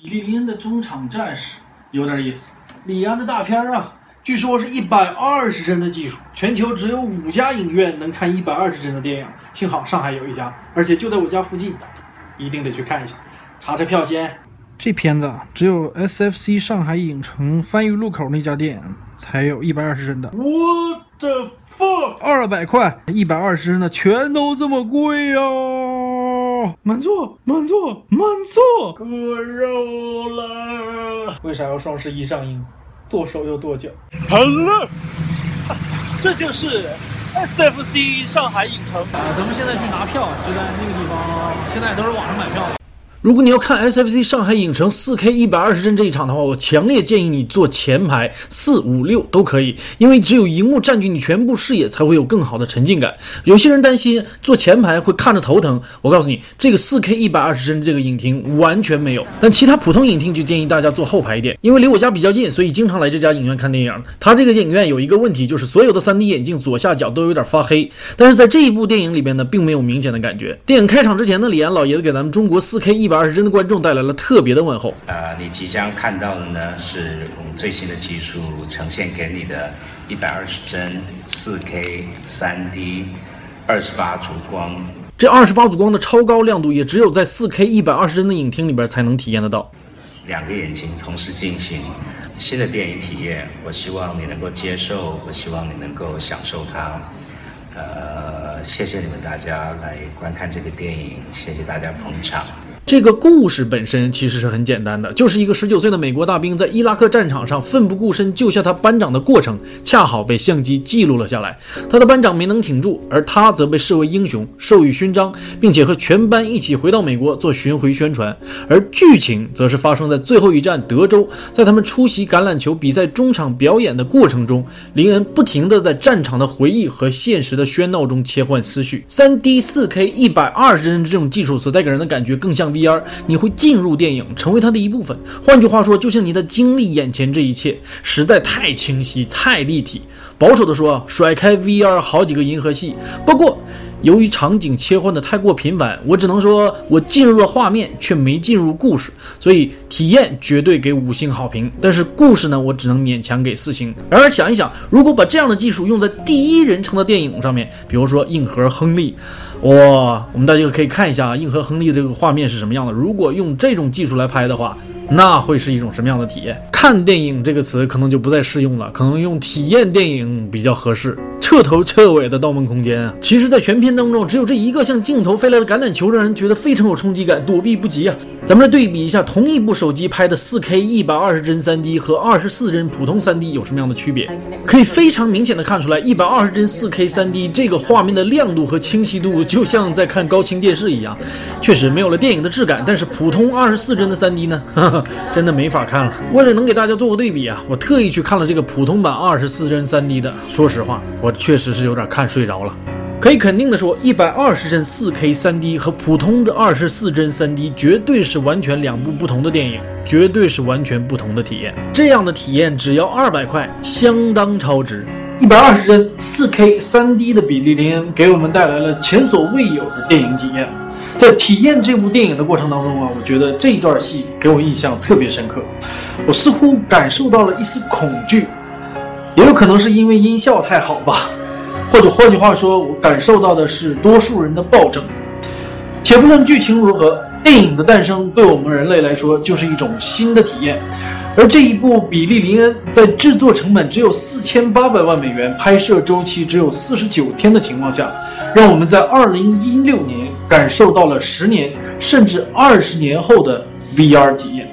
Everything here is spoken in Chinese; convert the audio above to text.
比利林恩的中场战士有点意思。李安的大片啊，据说是一百二十帧的技术，全球只有五家影院能看一百二十帧的电影，幸好上海有一家，而且就在我家附近，一定得去看一下。查查票先。这片子只有 SFC 上海影城番禺路口那家店才有一百二十帧的。What the fuck？二百块，一百二十帧的全都这么贵呀！满座，满座，满座，割肉了！为啥要双十一上映？剁手又剁脚。好了，这就是 SFC 上海影城啊！咱们现在去拿票，就在那个地方。现在都是网上买票的。如果你要看 SFC 上海影城 4K 一百二十帧这一场的话，我强烈建议你坐前排四五六都可以，因为只有荧幕占据你全部视野，才会有更好的沉浸感。有些人担心坐前排会看着头疼，我告诉你，这个 4K 一百二十帧这个影厅完全没有。但其他普通影厅就建议大家坐后排一点，因为离我家比较近，所以经常来这家影院看电影。它这个影院有一个问题，就是所有的 3D 眼镜左下角都有点发黑，但是在这一部电影里边呢，并没有明显的感觉。电影开场之前呢，李安老爷子给咱们中国 4K 一。一百二十帧的观众带来了特别的问候。呃，你即将看到的呢，是我们最新的技术呈现给你的，一百二十帧四 K 三 D 二十八组光。这二十八组光的超高亮度，也只有在四 K 一百二十帧的影厅里边才能体验得到。两个眼睛同时进行新的电影体验，我希望你能够接受，我希望你能够享受它。呃，谢谢你们大家来观看这个电影，谢谢大家捧场。这个故事本身其实是很简单的，就是一个十九岁的美国大兵在伊拉克战场上奋不顾身救下他班长的过程，恰好被相机记录了下来。他的班长没能挺住，而他则被视为英雄，授予勋章，并且和全班一起回到美国做巡回宣传。而剧情则是发生在最后一站德州，在他们出席橄榄球比赛中场表演的过程中，林恩不停地在战场的回忆和现实的喧闹中切换思绪。三 D 四 K 一百二十帧这种技术所带给人的感觉更像。VR，你会进入电影，成为它的一部分。换句话说，就像你在经历眼前这一切，实在太清晰、太立体。保守的说，甩开 VR 好几个银河系。不过，由于场景切换的太过频繁，我只能说我进入了画面，却没进入故事。所以体验绝对给五星好评，但是故事呢，我只能勉强给四星。然而想一想，如果把这样的技术用在第一人称的电影上面，比如说硬核亨利。哇，我们大家可以看一下硬核亨利的这个画面是什么样的。如果用这种技术来拍的话，那会是一种什么样的体验？看电影这个词可能就不再适用了，可能用体验电影比较合适。彻头彻尾的《盗梦空间》啊，其实，在全片当中，只有这一个向镜头飞来的橄榄球，让人觉得非常有冲击感，躲避不及啊。咱们来对比一下，同一部手机拍的 4K 一百二十帧 3D 和二十四帧普通 3D 有什么样的区别？可以非常明显的看出来，一百二十帧 4K 3D 这个画面的亮度和清晰度，就像在看高清电视一样，确实没有了电影的质感。但是普通二十四帧的 3D 呢，真的没法看了。为了能给大家做个对比啊，我特意去看了这个普通版二十四帧 3D 的。说实话，我确实是有点看睡着了。可以肯定的说，一百二十帧四 K 三 D 和普通的二十四帧三 D 绝对是完全两部不同的电影，绝对是完全不同的体验。这样的体验只要二百块，相当超值。一百二十帧四 K 三 D 的比利林恩给我们带来了前所未有的电影体验。在体验这部电影的过程当中啊，我觉得这一段戏给我印象特别深刻，我似乎感受到了一丝恐惧，也有可能是因为音效太好吧。或者换句话说，我感受到的是多数人的暴政。且不论剧情如何，电影的诞生对我们人类来说就是一种新的体验。而这一部《比利林恩》在制作成本只有四千八百万美元、拍摄周期只有四十九天的情况下，让我们在二零一六年感受到了十年甚至二十年后的 VR 体验。